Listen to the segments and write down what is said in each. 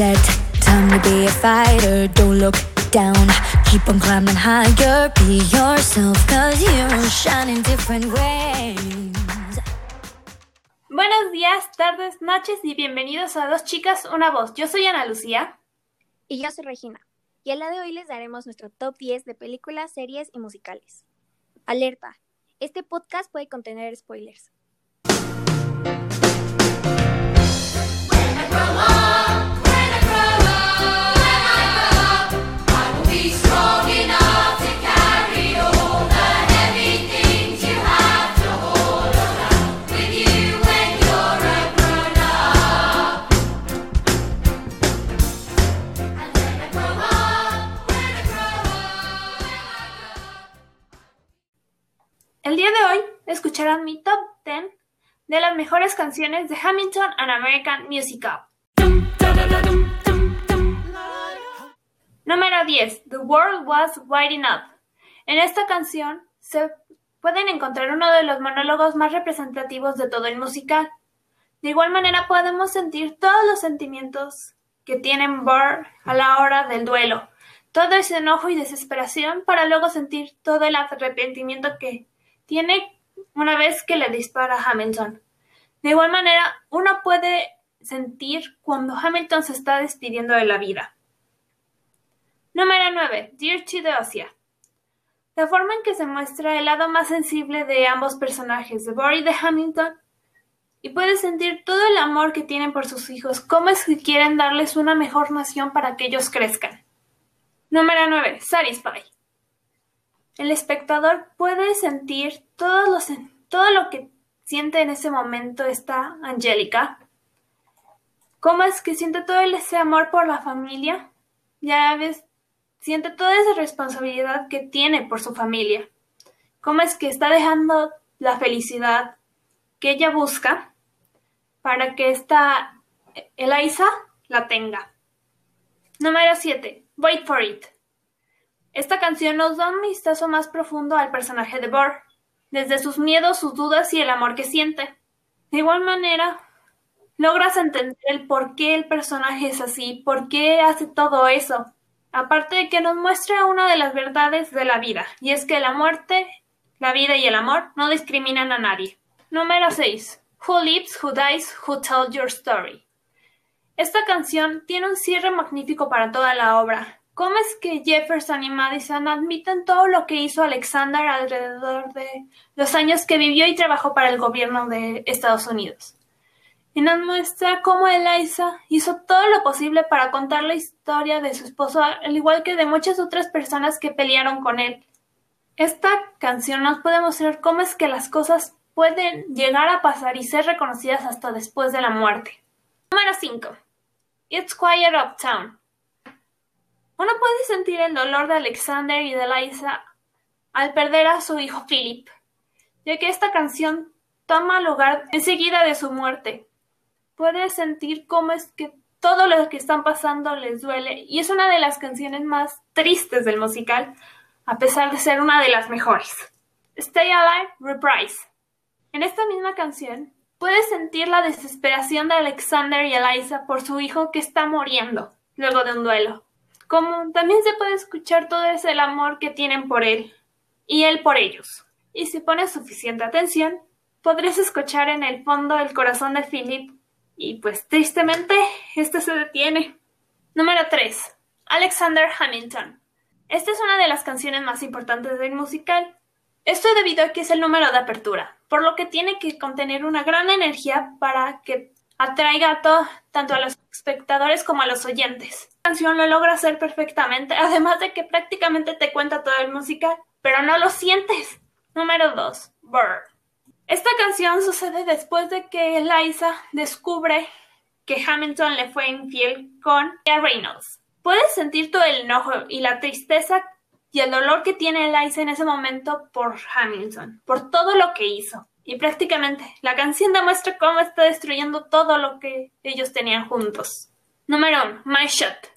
set. Time to be a fighter. Don't look down. Keep on climbing higher. Be yourself, cause you shine in different ways. Buenos días, tardes, noches y bienvenidos a Dos Chicas, Una Voz. Yo soy Ana Lucía. Y yo soy Regina. Y el día de hoy les daremos nuestro top 10 de películas, series y musicales. Alerta, este podcast puede contener spoilers. El escucharán mi top 10 de las mejores canciones de Hamilton An American Musical. Número 10. The World Was Winding Up. En esta canción se pueden encontrar uno de los monólogos más representativos de todo el musical. De igual manera podemos sentir todos los sentimientos que tienen Burr a la hora del duelo, todo ese enojo y desesperación para luego sentir todo el arrepentimiento que tiene una vez que le dispara a Hamilton. De igual manera, uno puede sentir cuando Hamilton se está despidiendo de la vida. Número 9. Dear Theodosia. La forma en que se muestra el lado más sensible de ambos personajes, de y de Hamilton, y puedes sentir todo el amor que tienen por sus hijos, cómo es que quieren darles una mejor nación para que ellos crezcan. Número 9. Satisfy. El espectador puede sentir todo lo, que siente en ese momento esta Angélica. ¿Cómo es que siente todo ese amor por la familia? Ya ves, siente toda esa responsabilidad que tiene por su familia. ¿Cómo es que está dejando la felicidad que ella busca para que esta Eliza la tenga? Número 7. Wait for it. Esta canción nos da un vistazo más profundo al personaje de Burr, desde sus miedos, sus dudas y el amor que siente. De igual manera, logras entender el por qué el personaje es así, por qué hace todo eso. Aparte de que nos muestra una de las verdades de la vida, y es que la muerte, la vida y el amor no discriminan a nadie. Número 6. Who Lives, Who Dies, Who Tells Your Story. Esta canción tiene un cierre magnífico para toda la obra, ¿Cómo es que Jefferson y Madison admiten todo lo que hizo Alexander alrededor de los años que vivió y trabajó para el gobierno de Estados Unidos? Y nos muestra cómo Eliza hizo todo lo posible para contar la historia de su esposo, al igual que de muchas otras personas que pelearon con él. Esta canción nos puede mostrar cómo es que las cosas pueden llegar a pasar y ser reconocidas hasta después de la muerte. Número 5. It's Quiet Uptown. Uno puede sentir el dolor de Alexander y de Liza al perder a su hijo Philip, ya que esta canción toma lugar enseguida de su muerte. Puede sentir cómo es que todo lo que están pasando les duele y es una de las canciones más tristes del musical, a pesar de ser una de las mejores. Stay Alive Reprise. En esta misma canción, puedes sentir la desesperación de Alexander y Eliza por su hijo que está muriendo luego de un duelo como también se puede escuchar todo ese amor que tienen por él y él por ellos. Y si pones suficiente atención, podrás escuchar en el fondo el corazón de Philip y pues tristemente este se detiene. Número 3. Alexander Hamilton. Esta es una de las canciones más importantes del musical. Esto debido a que es el número de apertura, por lo que tiene que contener una gran energía para que atraiga a todo, tanto a los espectadores como a los oyentes. La canción lo logra hacer perfectamente, además de que prácticamente te cuenta todo el musical, pero no lo sientes. Número 2. Burr. Esta canción sucede después de que Eliza descubre que Hamilton le fue infiel con Reynolds. Puedes sentir todo el enojo y la tristeza y el dolor que tiene Eliza en ese momento por Hamilton, por todo lo que hizo. Y prácticamente la canción demuestra cómo está destruyendo todo lo que ellos tenían juntos. Número 1. My Shot.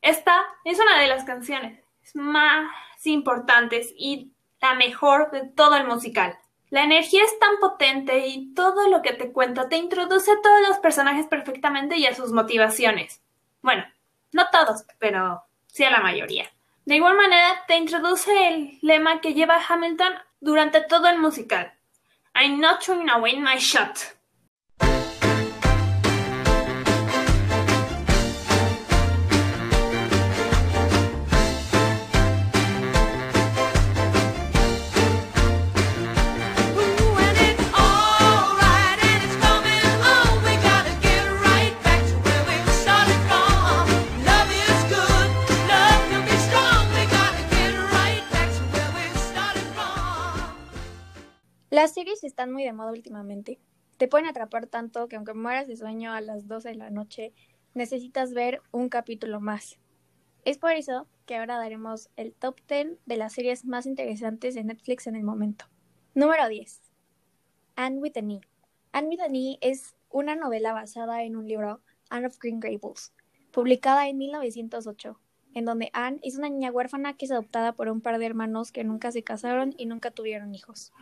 Esta es una de las canciones más importantes y la mejor de todo el musical. La energía es tan potente y todo lo que te cuenta te introduce a todos los personajes perfectamente y a sus motivaciones. Bueno, no todos, pero sí a la mayoría. De igual manera, te introduce el lema que lleva Hamilton durante todo el musical. I'm not throwing away my shot. Series están muy de moda últimamente. Te pueden atrapar tanto que aunque mueras de sueño a las 12 de la noche, necesitas ver un capítulo más. Es por eso que ahora daremos el top 10 de las series más interesantes de Netflix en el momento. Número 10. Anne with an E. Anne with an E es una novela basada en un libro, Anne of Green Gables, publicada en 1908, en donde Anne es una niña huérfana que es adoptada por un par de hermanos que nunca se casaron y nunca tuvieron hijos.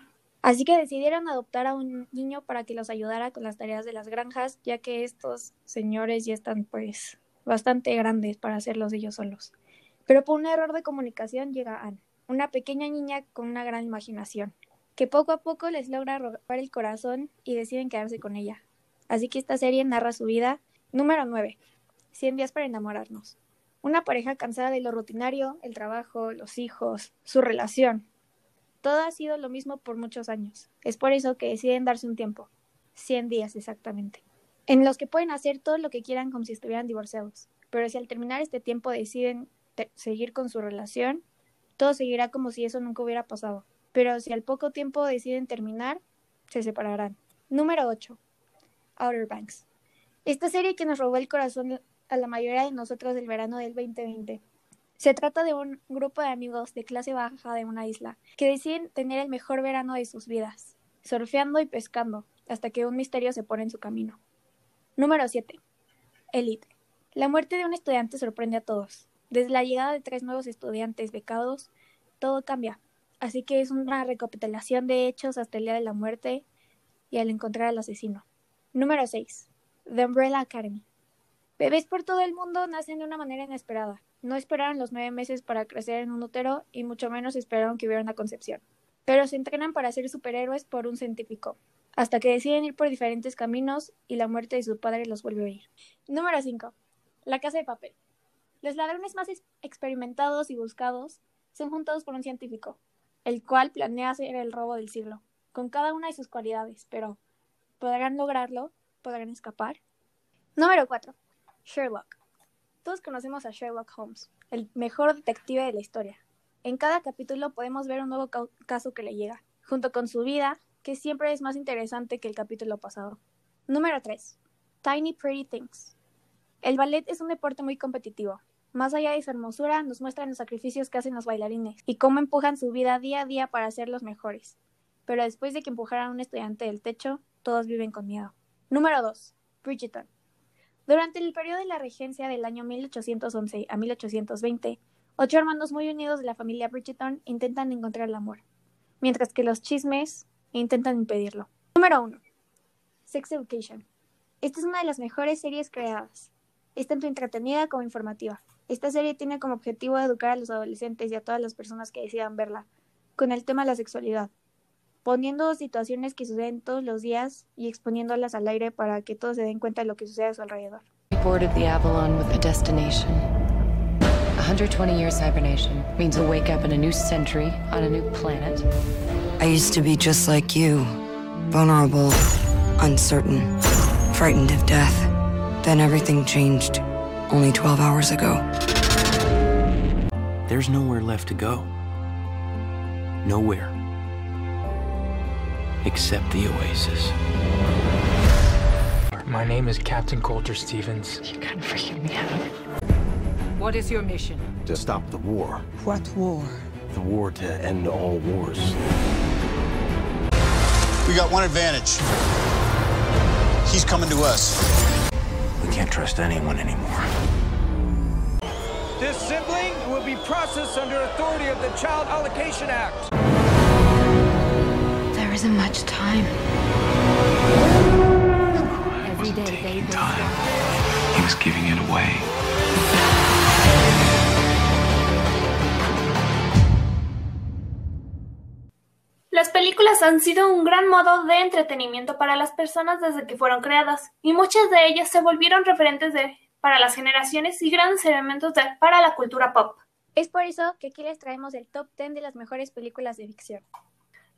Así que decidieron adoptar a un niño para que los ayudara con las tareas de las granjas, ya que estos señores ya están pues bastante grandes para hacerlos ellos solos. Pero por un error de comunicación llega Anne, una pequeña niña con una gran imaginación, que poco a poco les logra robar el corazón y deciden quedarse con ella. Así que esta serie narra su vida. Número 9. 100 días para enamorarnos. Una pareja cansada de lo rutinario, el trabajo, los hijos, su relación, todo ha sido lo mismo por muchos años. Es por eso que deciden darse un tiempo, 100 días exactamente, en los que pueden hacer todo lo que quieran como si estuvieran divorciados. Pero si al terminar este tiempo deciden seguir con su relación, todo seguirá como si eso nunca hubiera pasado. Pero si al poco tiempo deciden terminar, se separarán. Número 8. Outer Banks. Esta serie que nos robó el corazón a la mayoría de nosotros del verano del 2020 se trata de un grupo de amigos de clase baja de una isla que deciden tener el mejor verano de sus vidas, surfeando y pescando, hasta que un misterio se pone en su camino. Número 7. Elite. La muerte de un estudiante sorprende a todos. Desde la llegada de tres nuevos estudiantes becados, todo cambia. Así que es una recapitulación de hechos hasta el día de la muerte y al encontrar al asesino. Número 6. The Umbrella Academy. Bebés por todo el mundo nacen de una manera inesperada. No esperaron los nueve meses para crecer en un útero y mucho menos esperaron que hubiera una concepción. Pero se entrenan para ser superhéroes por un científico, hasta que deciden ir por diferentes caminos y la muerte de su padre los vuelve a ir. Número 5. La casa de papel. Los ladrones más experimentados y buscados son juntados por un científico, el cual planea hacer el robo del siglo, con cada una de sus cualidades, pero ¿podrán lograrlo? ¿Podrán escapar? Número 4. Sherlock. Todos conocemos a Sherlock Holmes, el mejor detective de la historia. En cada capítulo podemos ver un nuevo caso que le llega, junto con su vida, que siempre es más interesante que el capítulo pasado. Número 3. Tiny Pretty Things. El ballet es un deporte muy competitivo. Más allá de su hermosura, nos muestran los sacrificios que hacen los bailarines y cómo empujan su vida día a día para ser los mejores. Pero después de que empujaran a un estudiante del techo, todos viven con miedo. Número 2. Bridgerton. Durante el periodo de la regencia del año 1811 a 1820, ocho hermanos muy unidos de la familia Bridgerton intentan encontrar el amor, mientras que los chismes intentan impedirlo. Número 1. Sex Education. Esta es una de las mejores series creadas. Es tanto entretenida como informativa. Esta serie tiene como objetivo educar a los adolescentes y a todas las personas que decidan verla, con el tema de la sexualidad, poniendo situaciones que suceden todos los días y exponiéndolas al aire para que todos se den cuenta de lo que sucede a su alrededor. boarded the Avalon with a destination. 120 years hibernation means a wake up in a new century on a new planet. I used to be just like you vulnerable, uncertain, frightened of death. Then everything changed only 12 hours ago. There's nowhere left to go. Nowhere except the Oasis. My name is Captain Coulter Stevens. You're kind of freaking me out. What is your mission? To stop the war. What war? The war to end all wars. We got one advantage. He's coming to us. We can't trust anyone anymore. This sibling will be processed under authority of the Child Allocation Act. There isn't much time. Every day Time. He was giving it away. Las películas han sido un gran modo de entretenimiento para las personas desde que fueron creadas, y muchas de ellas se volvieron referentes de, para las generaciones y grandes elementos de, para la cultura pop. Es por eso que aquí les traemos el top 10 de las mejores películas de ficción.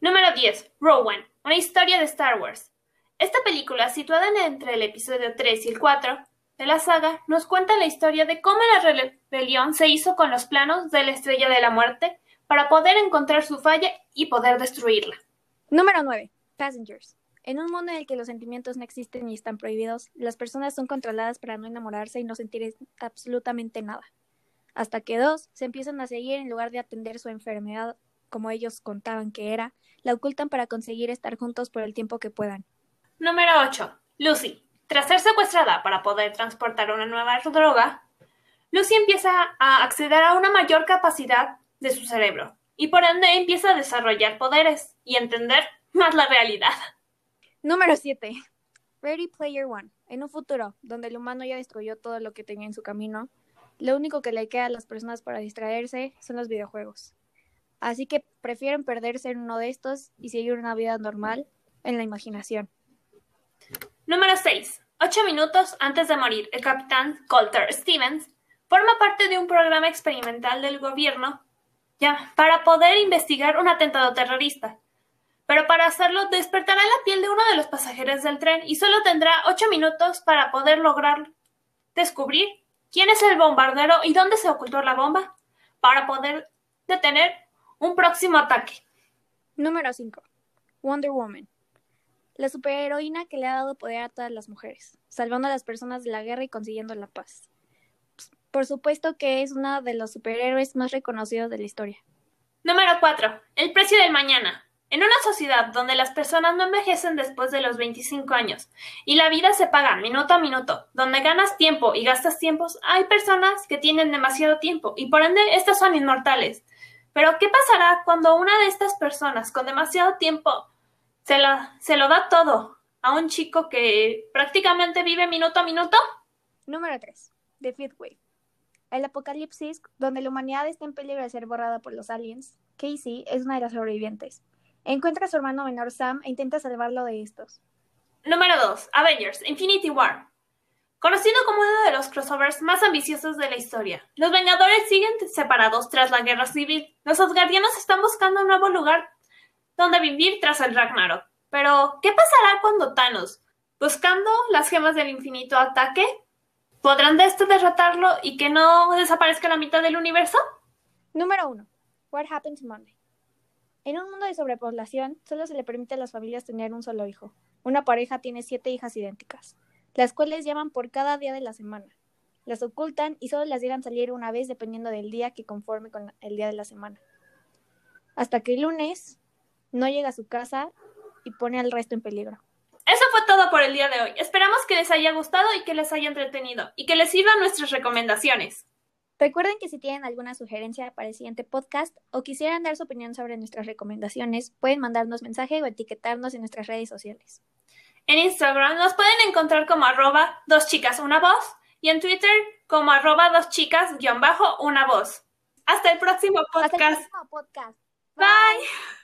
Número 10. Rowan, una historia de Star Wars. Esta película, situada entre el episodio 3 y el 4 de la saga, nos cuenta la historia de cómo la rebelión se hizo con los planos de la Estrella de la Muerte para poder encontrar su falla y poder destruirla. Número 9. Passengers. En un mundo en el que los sentimientos no existen y están prohibidos, las personas son controladas para no enamorarse y no sentir absolutamente nada. Hasta que dos se empiezan a seguir en lugar de atender su enfermedad como ellos contaban que era, la ocultan para conseguir estar juntos por el tiempo que puedan. Número 8. Lucy. Tras ser secuestrada para poder transportar una nueva droga, Lucy empieza a acceder a una mayor capacidad de su cerebro y por ende empieza a desarrollar poderes y entender más la realidad. Número 7. Ready Player One. En un futuro donde el humano ya destruyó todo lo que tenía en su camino, lo único que le queda a las personas para distraerse son los videojuegos. Así que prefieren perderse en uno de estos y seguir una vida normal en la imaginación. Número 6. Ocho minutos antes de morir, el capitán Colter Stevens forma parte de un programa experimental del gobierno ya, para poder investigar un atentado terrorista. Pero para hacerlo despertará la piel de uno de los pasajeros del tren y solo tendrá ocho minutos para poder lograr descubrir quién es el bombardero y dónde se ocultó la bomba para poder detener un próximo ataque. Número 5. Wonder Woman. La superheroína que le ha dado poder a todas las mujeres, salvando a las personas de la guerra y consiguiendo la paz. Por supuesto que es uno de los superhéroes más reconocidos de la historia. Número 4. El precio del mañana. En una sociedad donde las personas no envejecen después de los 25 años y la vida se paga minuto a minuto, donde ganas tiempo y gastas tiempos, hay personas que tienen demasiado tiempo y por ende estas son inmortales. Pero ¿qué pasará cuando una de estas personas con demasiado tiempo se, se lo da todo a un chico que prácticamente vive minuto a minuto? Número 3. The Fifth Wave. El apocalipsis, donde la humanidad está en peligro de ser borrada por los aliens, Casey es una de las sobrevivientes. Encuentra a su hermano menor Sam e intenta salvarlo de estos. Número 2. Avengers Infinity War. Conocido como uno de los crossovers más ambiciosos de la historia, los Vengadores siguen separados tras la Guerra Civil. Los Asgardianos están buscando un nuevo lugar donde vivir tras el Ragnarok. Pero, ¿qué pasará cuando Thanos, buscando las gemas del infinito, ataque? ¿Podrán de esto derrotarlo y que no desaparezca la mitad del universo? Número 1. What Happened to Monday? En un mundo de sobrepoblación, solo se le permite a las familias tener un solo hijo. Una pareja tiene siete hijas idénticas, las cuales llaman por cada día de la semana. Las ocultan y solo las dejan salir una vez dependiendo del día que conforme con el día de la semana. Hasta que el lunes no llega a su casa y pone al resto en peligro. Eso fue todo por el día de hoy. Esperamos que les haya gustado y que les haya entretenido y que les sirvan nuestras recomendaciones. Recuerden que si tienen alguna sugerencia para el siguiente podcast o quisieran dar su opinión sobre nuestras recomendaciones, pueden mandarnos mensaje o etiquetarnos en nuestras redes sociales. En Instagram nos pueden encontrar como arroba dos chicas una voz y en Twitter como arroba dos chicas guion bajo una voz. Hasta el próximo podcast. Hasta el próximo podcast. Bye.